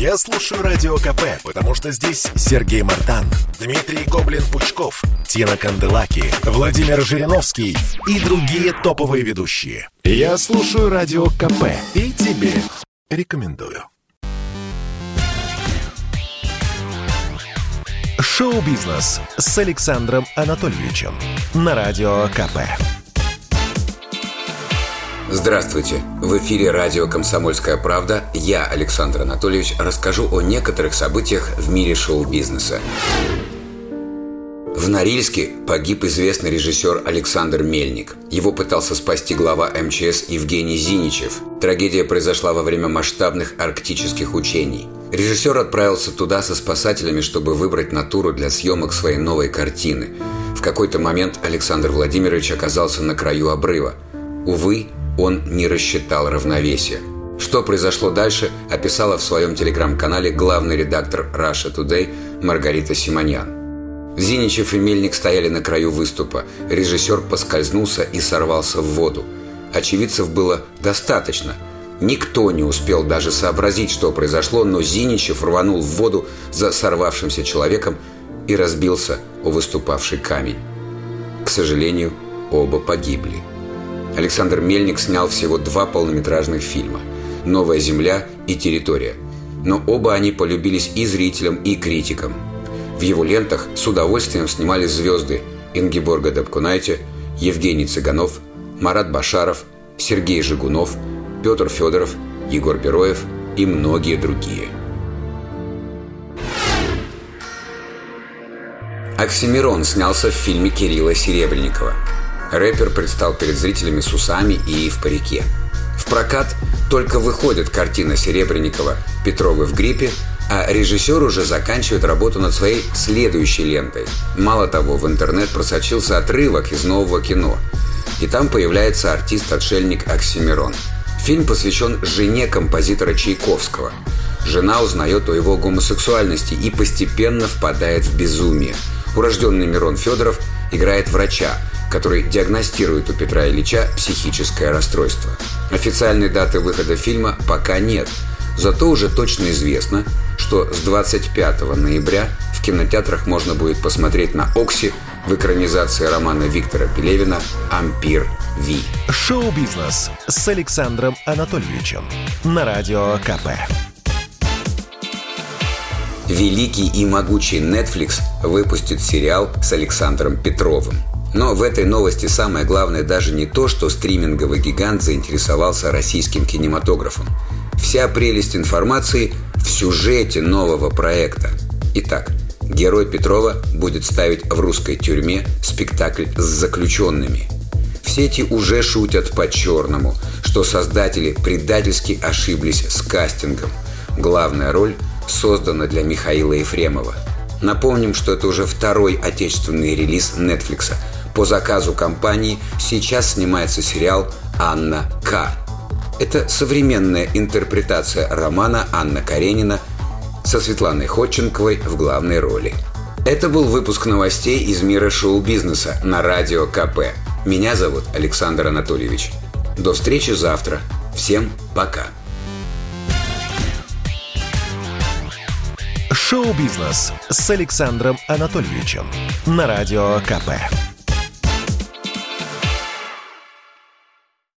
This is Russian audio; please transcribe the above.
Я слушаю Радио КП, потому что здесь Сергей Мартан, Дмитрий Гоблин-Пучков, Тина Канделаки, Владимир Жириновский и другие топовые ведущие. Я слушаю Радио КП и тебе рекомендую. Шоу-бизнес с Александром Анатольевичем на Радио КП. Здравствуйте! В эфире радио «Комсомольская правда». Я, Александр Анатольевич, расскажу о некоторых событиях в мире шоу-бизнеса. В Норильске погиб известный режиссер Александр Мельник. Его пытался спасти глава МЧС Евгений Зиничев. Трагедия произошла во время масштабных арктических учений. Режиссер отправился туда со спасателями, чтобы выбрать натуру для съемок своей новой картины. В какой-то момент Александр Владимирович оказался на краю обрыва. Увы, он не рассчитал равновесие. Что произошло дальше, описала в своем телеграм-канале главный редактор Russia Today Маргарита Симоньян. Зиничев и Мельник стояли на краю выступа. Режиссер поскользнулся и сорвался в воду. Очевидцев было достаточно. Никто не успел даже сообразить, что произошло, но Зиничев рванул в воду за сорвавшимся человеком и разбился о выступавший камень. К сожалению, оба погибли. Александр Мельник снял всего два полнометражных фильма «Новая земля» и «Территория». Но оба они полюбились и зрителям, и критикам. В его лентах с удовольствием снимались звезды Ингеборга Дабкунайте, Евгений Цыганов, Марат Башаров, Сергей Жигунов, Петр Федоров, Егор Бероев и многие другие. Оксимирон снялся в фильме Кирилла Серебренникова – рэпер предстал перед зрителями с усами и в парике. В прокат только выходит картина Серебренникова «Петровы в гриппе», а режиссер уже заканчивает работу над своей следующей лентой. Мало того, в интернет просочился отрывок из нового кино. И там появляется артист-отшельник Оксимирон. Фильм посвящен жене композитора Чайковского. Жена узнает о его гомосексуальности и постепенно впадает в безумие. Урожденный Мирон Федоров играет врача, который диагностирует у Петра Ильича психическое расстройство. Официальной даты выхода фильма пока нет, зато уже точно известно, что с 25 ноября в кинотеатрах можно будет посмотреть на «Окси» в экранизации романа Виктора Пелевина «Ампир Ви». Шоу-бизнес с Александром Анатольевичем на Радио КП. Великий и могучий Netflix выпустит сериал с Александром Петровым – но в этой новости самое главное даже не то, что стриминговый гигант заинтересовался российским кинематографом. Вся прелесть информации в сюжете нового проекта. Итак, герой Петрова будет ставить в русской тюрьме спектакль с заключенными. В сети уже шутят по-черному, что создатели предательски ошиблись с кастингом. Главная роль создана для Михаила Ефремова. Напомним, что это уже второй отечественный релиз Netflix – по заказу компании сейчас снимается сериал «Анна К». Это современная интерпретация романа Анна Каренина со Светланой Ходченковой в главной роли. Это был выпуск новостей из мира шоу-бизнеса на Радио КП. Меня зовут Александр Анатольевич. До встречи завтра. Всем пока. Шоу-бизнес с Александром Анатольевичем на Радио КП.